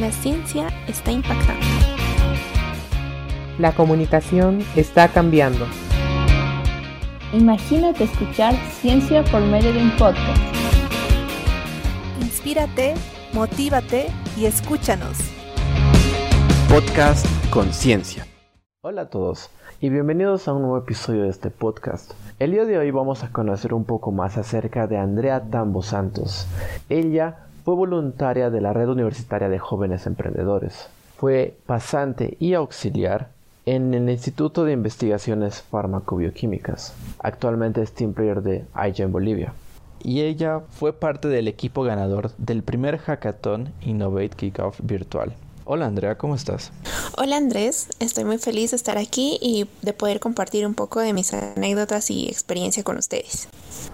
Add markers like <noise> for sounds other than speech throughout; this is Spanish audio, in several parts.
La ciencia está impactando. La comunicación está cambiando. Imagínate escuchar ciencia por medio de un podcast. Inspírate, motívate y escúchanos. Podcast Conciencia. Hola a todos y bienvenidos a un nuevo episodio de este podcast. El día de hoy vamos a conocer un poco más acerca de Andrea Tambo Santos. Ella fue voluntaria de la Red Universitaria de Jóvenes Emprendedores. Fue pasante y auxiliar en el Instituto de Investigaciones Farmacobioquímicas. Actualmente es team player de IGEN Bolivia. Y ella fue parte del equipo ganador del primer hackathon Innovate Kickoff virtual. Hola Andrea, ¿cómo estás? Hola Andrés, estoy muy feliz de estar aquí y de poder compartir un poco de mis anécdotas y experiencia con ustedes.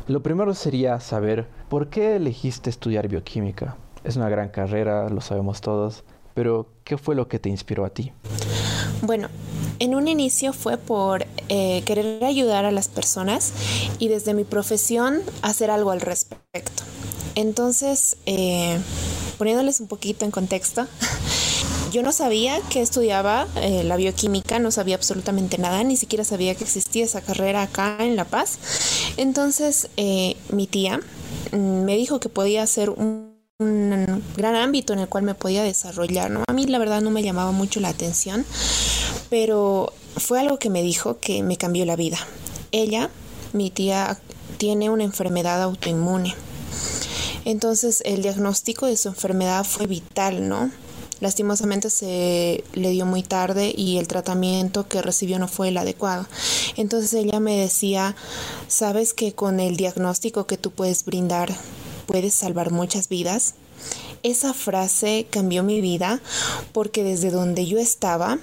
Lo primero sería saber por qué elegiste estudiar bioquímica. Es una gran carrera, lo sabemos todos, pero ¿qué fue lo que te inspiró a ti? Bueno, en un inicio fue por eh, querer ayudar a las personas y desde mi profesión hacer algo al respecto. Entonces, eh, poniéndoles un poquito en contexto, <laughs> yo no sabía que estudiaba eh, la bioquímica, no sabía absolutamente nada, ni siquiera sabía que existía esa carrera acá en La Paz. Entonces eh, mi tía mm, me dijo que podía ser un, un, gran ámbito en el cual me podía desarrollar. ¿no? A mí la verdad no me llamaba mucho la atención, pero fue algo que me dijo que me cambió la vida. Ella, mi tía, tiene una enfermedad autoinmune. Entonces el diagnóstico de su enfermedad fue vital, ¿no? Lastimosamente se le dio muy tarde y el tratamiento que recibió no fue el adecuado. Entonces ella me decía, ¿sabes que con el diagnóstico que tú puedes brindar puedes salvar muchas vidas? Esa frase cambió mi vida porque desde donde yo estaba,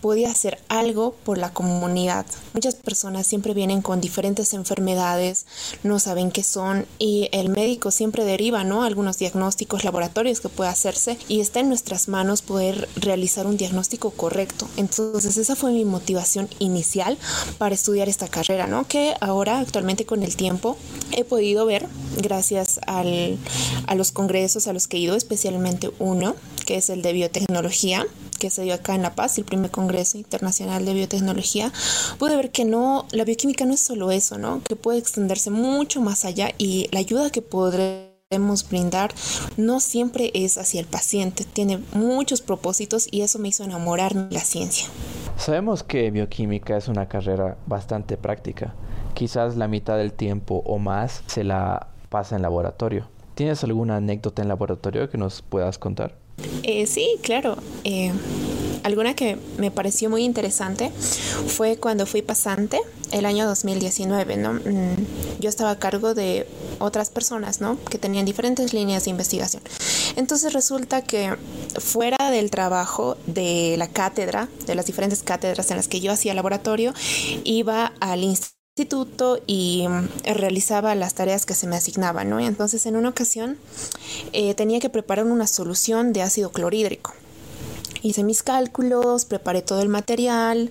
podía hacer algo por la comunidad. Muchas personas siempre vienen con diferentes enfermedades, no saben qué son y el médico siempre deriva, ¿no? Algunos diagnósticos laboratorios que puede hacerse y está en nuestras manos poder realizar un diagnóstico correcto. Entonces esa fue mi motivación inicial para estudiar esta carrera, ¿no? Que ahora actualmente con el tiempo he podido ver gracias al, a los congresos a los que he ido, especialmente uno, que es el de biotecnología, que se dio acá en La Paz, el primer Congreso Internacional de Biotecnología, pude ver que no, la bioquímica no es solo eso, ¿no? Que puede extenderse mucho más allá y la ayuda que podremos brindar no siempre es hacia el paciente, tiene muchos propósitos y eso me hizo enamorarme de la ciencia. Sabemos que bioquímica es una carrera bastante práctica. Quizás la mitad del tiempo o más se la pasa en laboratorio. ¿Tienes alguna anécdota en laboratorio que nos puedas contar? Eh, sí, claro. Eh, alguna que me pareció muy interesante fue cuando fui pasante el año 2019, ¿no? Mm, yo estaba a cargo de otras personas, ¿no? Que tenían diferentes líneas de investigación. Entonces resulta que fuera del trabajo de la cátedra, de las diferentes cátedras en las que yo hacía laboratorio, iba al instituto y mm, realizaba las tareas que se me asignaban, ¿no? entonces en una ocasión eh, tenía que preparar una solución de ácido clorhídrico. Hice mis cálculos, preparé todo el material,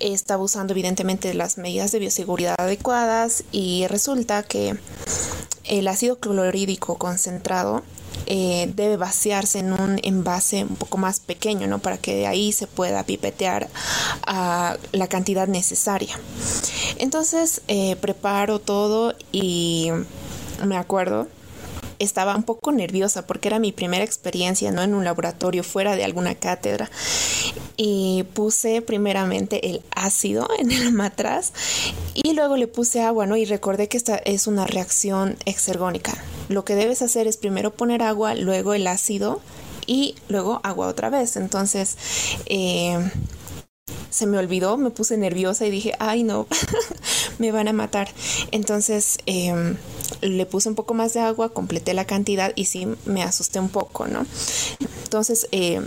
estaba usando evidentemente las medidas de bioseguridad adecuadas y resulta que el ácido clorhídrico concentrado eh, debe vaciarse en un envase un poco más pequeño, ¿no? Para que de ahí se pueda pipetear a la cantidad necesaria. Entonces eh, preparo todo y me acuerdo estaba un poco nerviosa porque era mi primera experiencia ¿no? en un laboratorio fuera de alguna cátedra y puse primeramente el ácido <laughs> en el matraz y luego le puse agua ¿no? y recordé que esta es una reacción exergónica lo que debes hacer es primero poner agua luego el ácido y luego agua otra vez entonces eh, se me olvidó, me puse nerviosa y dije, ay no, <laughs> me van a matar. Entonces eh, le puse un poco más de agua, completé la cantidad y sí me asusté un poco, ¿no? Entonces, eh,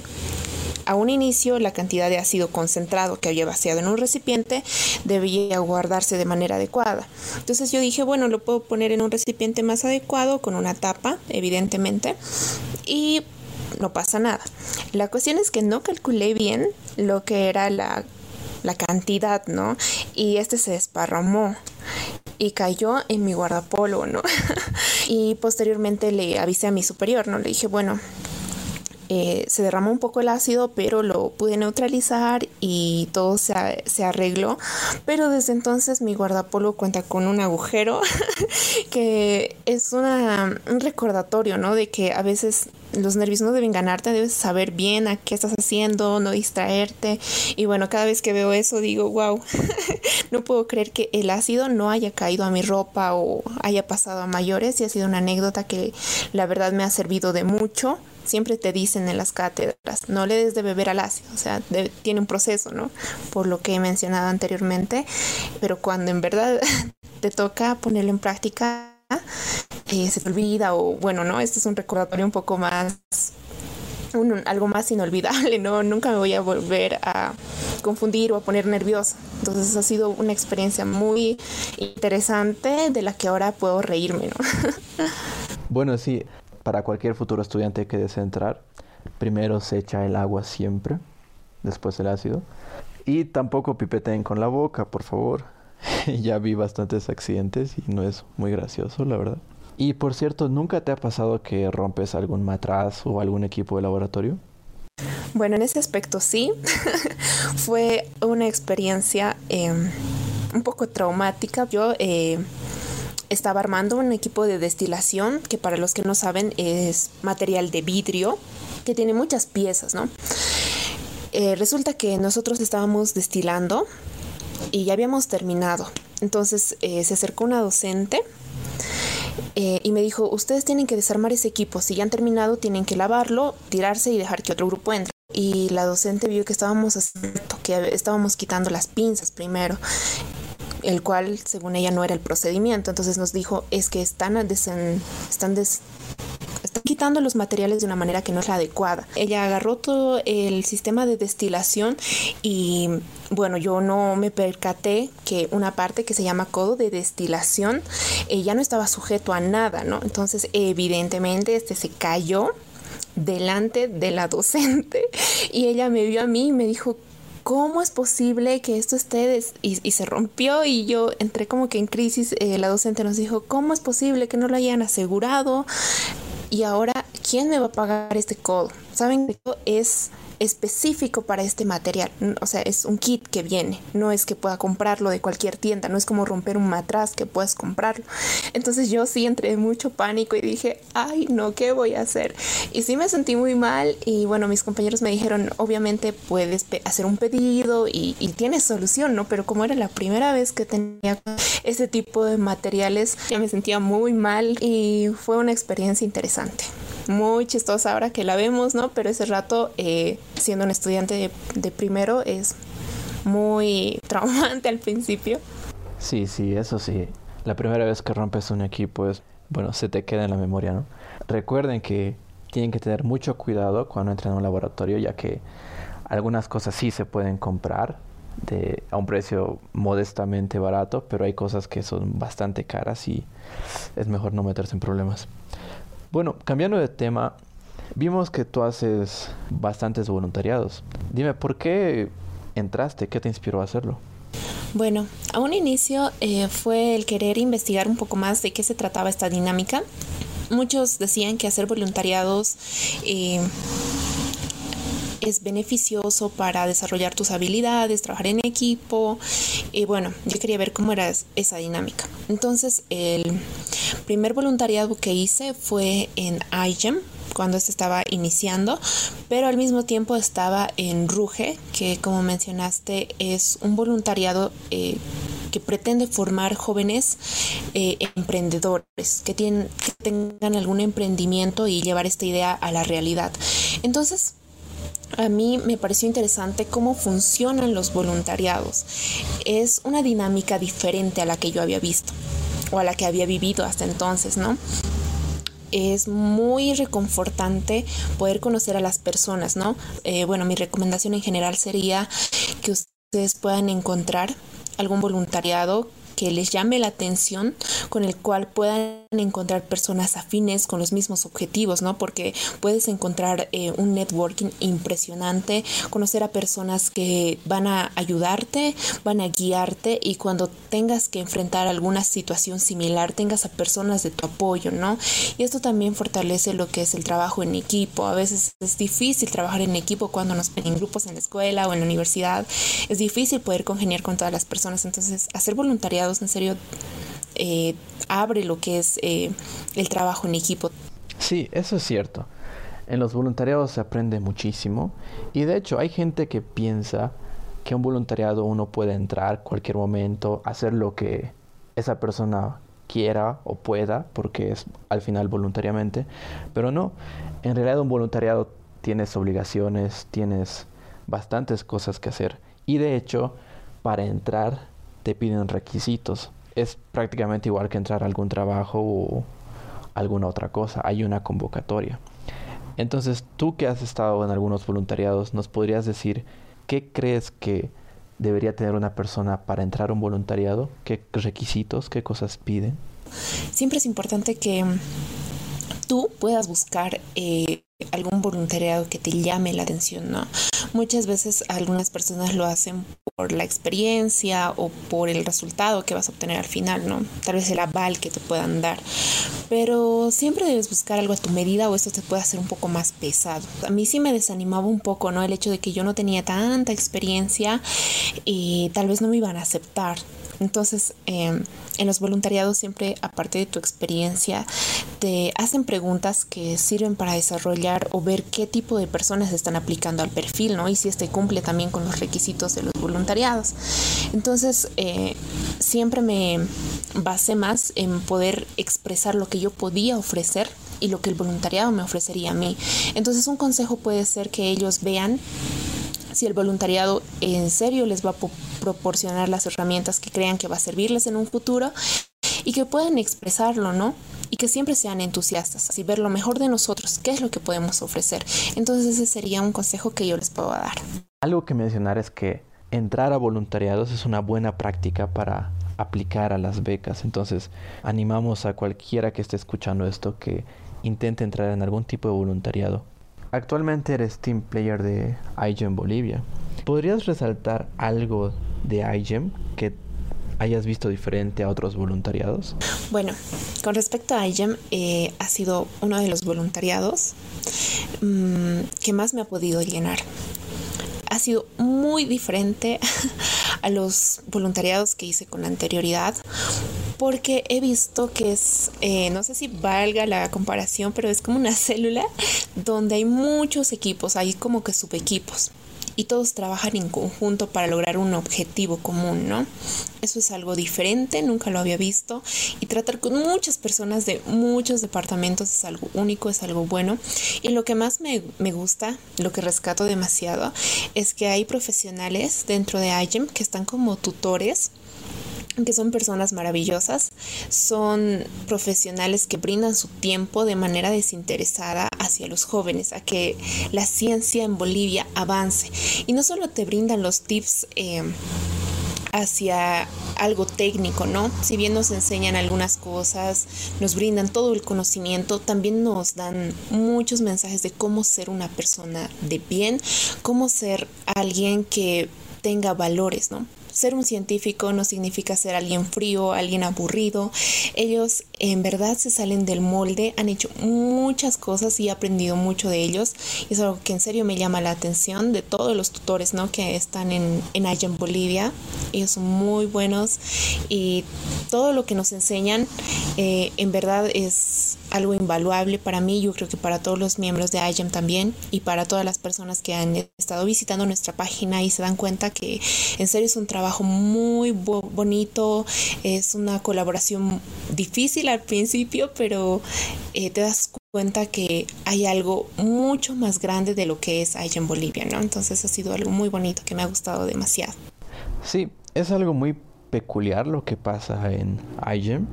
a un inicio la cantidad de ácido concentrado que había vaciado en un recipiente debía guardarse de manera adecuada. Entonces yo dije, bueno, lo puedo poner en un recipiente más adecuado con una tapa, evidentemente, y no pasa nada. La cuestión es que no calculé bien lo que era la, la cantidad, ¿no? Y este se desparramó y cayó en mi guardapolvo, ¿no? <laughs> y posteriormente le avisé a mi superior, ¿no? Le dije, bueno, eh, se derramó un poco el ácido, pero lo pude neutralizar y todo se, se arregló. Pero desde entonces mi guardapolvo cuenta con un agujero <laughs> que es una, un recordatorio, ¿no? De que a veces los nervios no deben ganarte, debes saber bien a qué estás haciendo, no distraerte. Y bueno, cada vez que veo eso digo, wow, <laughs> no puedo creer que el ácido no haya caído a mi ropa o haya pasado a mayores y ha sido una anécdota que la verdad me ha servido de mucho. Siempre te dicen en las cátedras, no le des de beber al ácido, o sea, tiene un proceso, ¿no? Por lo que he mencionado anteriormente, pero cuando en verdad <laughs> te toca ponerlo en práctica, eh, se te olvida o bueno, ¿no? Este es un recordatorio un poco más, algo más inolvidable, ¿no? Nunca me voy a volver a confundir o a poner nerviosa. Entonces ha sido una experiencia muy interesante de la que ahora puedo reírme, ¿no? <laughs> bueno, sí, para cualquier futuro estudiante que desee entrar, primero se echa el agua siempre, después el ácido. Y tampoco pipeteen con la boca, por favor. <laughs> ya vi bastantes accidentes y no es muy gracioso, la verdad. Y por cierto, ¿nunca te ha pasado que rompes algún matraz o algún equipo de laboratorio? Bueno, en ese aspecto sí. <laughs> Fue una experiencia em, un poco traumática. Yo eh, estaba armando un equipo de destilación que para los que no saben es material de vidrio que tiene muchas piezas, ¿no? Eh, resulta que nosotros estábamos destilando y ya habíamos terminado. Entonces eh, se acercó una docente eh, y me dijo, ustedes tienen que desarmar ese equipo, si ya han terminado tienen que lavarlo, tirarse y dejar que otro grupo entre. Y la docente vio que estábamos que estábamos quitando las pinzas primero el cual según ella no era el procedimiento. Entonces nos dijo, es que están, están están quitando los materiales de una manera que no es la adecuada. Ella agarró todo el sistema de destilación y bueno, yo no me percaté que una parte que se llama codo de destilación eh, ya no estaba sujeto a nada, ¿no? Entonces, evidentemente, este se cayó delante de la docente <laughs> y ella me vio a mí y me dijo, ¿cómo es posible que esto esté y, se rompió y yo entré como que en crisis? Eh, la docente nos dijo, ¿cómo es posible que no lo hayan asegurado? Y ahora, ¿quién me va a pagar este codo? Saben que es específico para este material. O sea, es un kit que viene. No es que pueda comprarlo de cualquier tienda. No es como romper un matraz que puedes comprarlo. Entonces yo sí entré en mucho pánico y dije, ay, no, ¿qué voy a hacer? Y sí me sentí muy mal. Y bueno, mis compañeros me dijeron, obviamente puedes hacer un pedido y, y tienes solución, ¿no? Pero como era la primera vez que tenía ese tipo de materiales, ya me sentía muy mal y fue una experiencia interesante muy chistosa ahora que la vemos, ¿no? Pero ese rato, eh, siendo un estudiante de, primero, es muy <laughs> traumante al principio. Sí, sí, eso sí. La primera vez que rompes un equipo es, bueno, se te queda en la memoria, ¿no? Recuerden que tienen que tener mucho cuidado cuando entran a un laboratorio, ya que algunas cosas sí se pueden comprar a un precio modestamente barato, pero hay cosas que son bastante caras y es mejor no meterse en problemas. Bueno, cambiando de tema, vimos que tú haces bastantes voluntariados. Dime, ¿por qué entraste? ¿Qué te inspiró a hacerlo? Bueno, a un inicio eh, fue el querer investigar un poco más de qué se trataba esta dinámica. Muchos decían que hacer voluntariados eh, es beneficioso para desarrollar tus habilidades, trabajar en equipo. Y bueno, yo quería ver cómo era esa dinámica. Entonces, el primer voluntariado que hice fue en IGEM, cuando se estaba iniciando, pero al mismo tiempo estaba en Ruge, que como mencionaste es un voluntariado eh, que pretende formar jóvenes eh, emprendedores, que, tienen, que tengan algún emprendimiento y llevar esta idea a la realidad. Entonces, a mí me pareció interesante cómo funcionan los voluntariados. Es una dinámica diferente a la que yo había visto o a la que había vivido hasta entonces, ¿no? Es muy reconfortante poder conocer a las personas, ¿no? Eh, bueno, mi recomendación en general sería que ustedes puedan encontrar algún voluntariado que les llame la atención, con el cual puedan encontrar personas afines con los mismos objetivos, ¿no? Porque puedes encontrar eh, un networking impresionante, conocer a personas que van a ayudarte, van a guiarte y cuando tengas que enfrentar alguna situación similar, tengas a personas de tu apoyo, ¿no? Y esto también fortalece lo que es el trabajo en equipo. A veces es difícil trabajar en equipo cuando nos ven en grupos en la escuela o en la universidad. Es difícil poder congeniar con todas las personas. Entonces, hacer voluntariados en serio eh, abre lo que es eh, el trabajo en equipo. Sí, eso es cierto. En los voluntariados se aprende muchísimo y de hecho hay gente que piensa que un voluntariado uno puede entrar cualquier momento, hacer lo que esa persona quiera o pueda, porque es al final voluntariamente, pero no, en realidad un voluntariado tienes obligaciones, tienes bastantes cosas que hacer y de hecho para entrar te piden requisitos es prácticamente igual que entrar a algún trabajo o alguna otra cosa. Hay una convocatoria. Entonces, tú que has estado en algunos voluntariados, ¿nos podrías decir qué crees que debería tener una persona para entrar a un voluntariado? ¿Qué requisitos, qué cosas piden? Siempre es importante que tú puedas buscar eh, algún voluntariado que te llame la atención, ¿no? Muchas veces algunas personas lo hacen por la experiencia o por el resultado que vas a obtener al final, ¿no? Tal vez el aval que te puedan dar. Pero siempre debes buscar algo a tu medida o esto te puede hacer un poco más pesado. A mí sí me desanimaba un poco, ¿no? El hecho de que yo no tenía tanta experiencia y tal vez no me iban a aceptar. Entonces, em, en los voluntariados siempre, aparte de tu experiencia, te hacen preguntas que sirven para desarrollar o ver qué tipo de personas están aplicando al perfil, ¿no? Y si este cumple también con los requisitos de los voluntariados. Entonces, eh, siempre me basé más en poder expresar lo que yo podía ofrecer y lo que el voluntariado me ofrecería a mí. Entonces, un consejo puede ser que ellos vean si el voluntariado en serio les va a proporcionar las herramientas que crean que va a servirles en un futuro y que puedan expresarlo, ¿no? Y que siempre sean entusiastas y ver lo mejor de nosotros, qué es lo que podemos ofrecer. Entonces ese sería un consejo que yo les puedo dar. Algo que mencionar es que entrar a voluntariados es una buena práctica para aplicar a las becas. Entonces animamos a cualquiera que esté escuchando esto que intente entrar en algún tipo de voluntariado Actualmente eres team player de iGEM Bolivia. ¿Podrías resaltar algo de iGEM que hayas visto diferente a otros voluntariados? Bueno, con respecto a iGEM, eh, ha sido uno de los voluntariados mm, que más me ha podido llenar. Ha sido muy diferente <laughs> a los voluntariados que hice con anterioridad porque he visto que es, eh, no sé si valga la comparación, pero es como una <laughs> célula donde hay muchos equipos, hay como que subequipos y todos trabajan en conjunto para lograr un objetivo común, ¿no? Eso es algo diferente, nunca lo había visto y tratar con muchas personas de muchos departamentos es algo único, es algo bueno y lo que más me, me gusta, lo que rescato demasiado es que hay profesionales dentro de IGEM que están como tutores que son personas maravillosas, son profesionales que brindan su tiempo de manera desinteresada hacia los jóvenes, a que la ciencia en Bolivia avance. Y no solo te brindan los tips eh, hacia algo técnico, ¿no? Si bien nos enseñan algunas cosas, nos brindan todo el conocimiento, también nos dan muchos mensajes de cómo ser una persona de bien, cómo ser alguien que tenga valores, ¿no? Ser un científico no significa ser alguien frío, alguien aburrido. Ellos en verdad se salen del molde, han hecho muchas cosas y he aprendido mucho de ellos. Y es algo que en serio me llama la atención de todos los tutores ¿no? que están en, en Bolivia. Ellos son muy buenos y todo lo que nos enseñan eh, en verdad es algo invaluable para mí, yo creo que para todos los miembros de IGEM también y para todas las personas que han estado visitando nuestra página y se dan cuenta que en serio es un trabajo muy bonito, es una colaboración difícil al principio, pero eh, te das cuenta que hay algo mucho más grande de lo que es IGEM Bolivia, ¿no? Entonces ha sido algo muy bonito que me ha gustado demasiado. Sí, es algo muy peculiar lo que pasa en iGEM.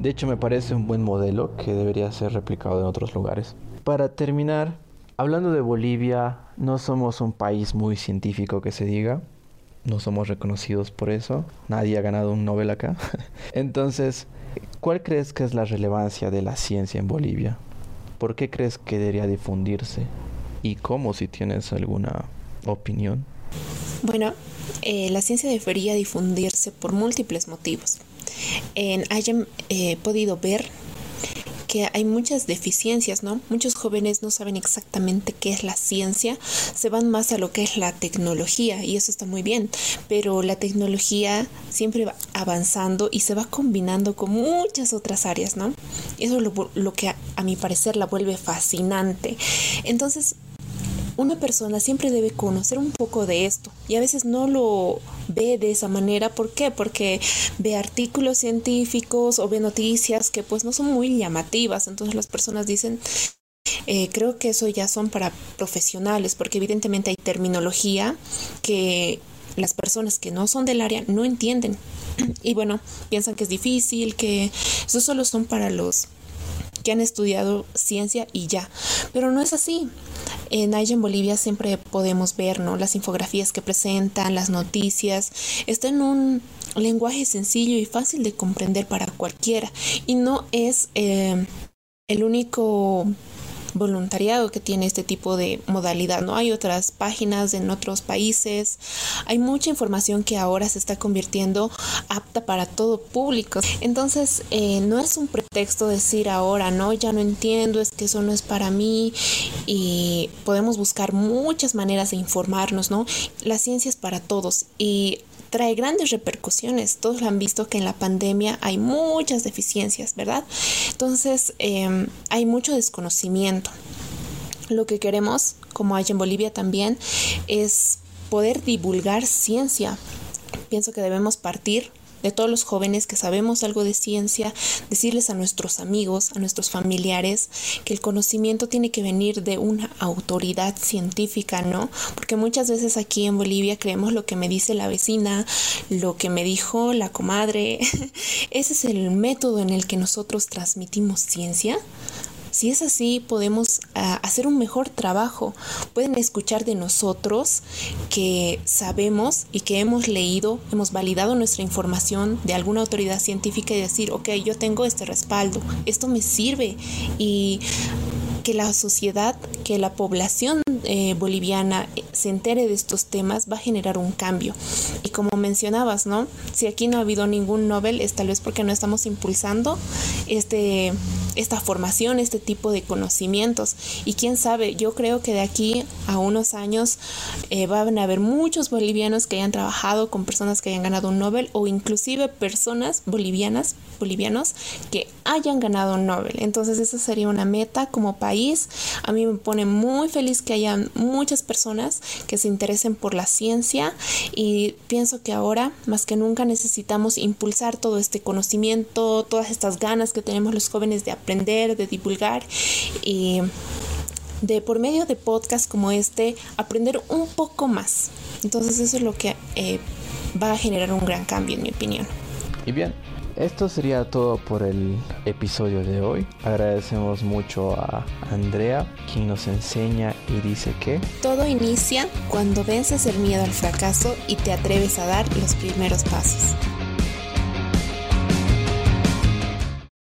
De hecho, me parece un buen modelo que debería ser replicado en otros lugares. Para terminar, hablando de Bolivia, no somos un país muy científico que se diga. No somos reconocidos por eso. Nadie ha ganado un Nobel acá. <laughs> Entonces, ¿Cuál crees que es la relevancia de la ciencia en Bolivia? ¿Por qué crees que debería difundirse? ¿Y cómo si tienes alguna opinión? Bueno, eh, la ciencia debería difundirse por múltiples motivos. En hayan eh, podido ver que hay muchas deficiencias, ¿no? Muchos jóvenes no saben exactamente qué es la ciencia, se van más a lo que es la tecnología y eso está muy bien, pero la tecnología siempre va avanzando y se va combinando con muchas otras áreas, ¿no? Eso es lo, que a, a mi parecer la vuelve fascinante. Entonces, una persona siempre debe conocer un poco de esto y a veces no lo ve de esa manera. ¿Por qué? Porque ve artículos científicos o ve noticias que pues no son muy llamativas. Entonces las personas dicen, eh, creo que eso ya son para profesionales porque evidentemente hay terminología que las personas que no son del área no entienden. <clears throat> Y bueno, piensan que es difícil, que eso solo son para los que han estudiado ciencia y ya. Pero no es así. En en Bolivia siempre podemos ver ¿no? las infografías que presentan, las noticias. Está en un lenguaje sencillo y fácil de comprender para cualquiera. Y no es eh, el único voluntariado que tiene este tipo de modalidad. No hay otras páginas en otros países. Hay mucha información que ahora se está convirtiendo apta para todo público. Entonces, eh, no es un pretexto decir ahora, no, ya no entiendo, es que eso no es para mí. Y podemos buscar muchas maneras de informarnos, ¿no? La ciencia es para todos y trae grandes repercusiones. Todos han visto que en la pandemia hay muchas deficiencias, ¿verdad? Entonces eh, hay mucho desconocimiento. Lo que queremos, como hay en Bolivia también, es poder divulgar ciencia. Pienso que debemos partir de todos los jóvenes que sabemos algo de ciencia, decirles a nuestros amigos, a nuestros familiares, que el conocimiento tiene que venir de una autoridad científica, ¿no? Porque muchas veces aquí en Bolivia creemos lo que me dice la vecina, lo que me dijo la comadre. <laughs> Ese es el método en el que nosotros transmitimos ciencia. Si es así, podemos uh, hacer un mejor trabajo. Pueden escuchar de nosotros que sabemos y que hemos leído, hemos validado nuestra información de alguna autoridad científica y decir, ok, yo tengo este respaldo, esto me sirve y que la sociedad, que la población eh, boliviana se entere de estos temas va a generar un cambio. Y como mencionabas, ¿no? Si aquí no ha habido ningún Nobel es tal vez porque no estamos impulsando este, esta formación, este tipo de conocimientos. Y quién sabe, yo creo que de aquí a unos años eh, van a haber muchos bolivianos que hayan trabajado con personas que hayan ganado un Nobel o inclusive personas bolivianas, bolivianos que hayan ganado un Nobel. Entonces esa sería una meta como país. A mí me pone muy feliz que haya muchas personas que se interesen por la ciencia y pienso que ahora más que nunca necesitamos impulsar todo este conocimiento, todas estas ganas que tenemos los jóvenes de aprender, de divulgar y de por medio de podcasts como este aprender un poco más. Entonces eso es lo que eh, va a generar un gran cambio en mi opinión. Y bien, esto sería todo por el episodio de hoy. Agradecemos mucho a Andrea, quien nos enseña y dice que todo inicia cuando vences el miedo al fracaso y te atreves a dar los primeros pasos.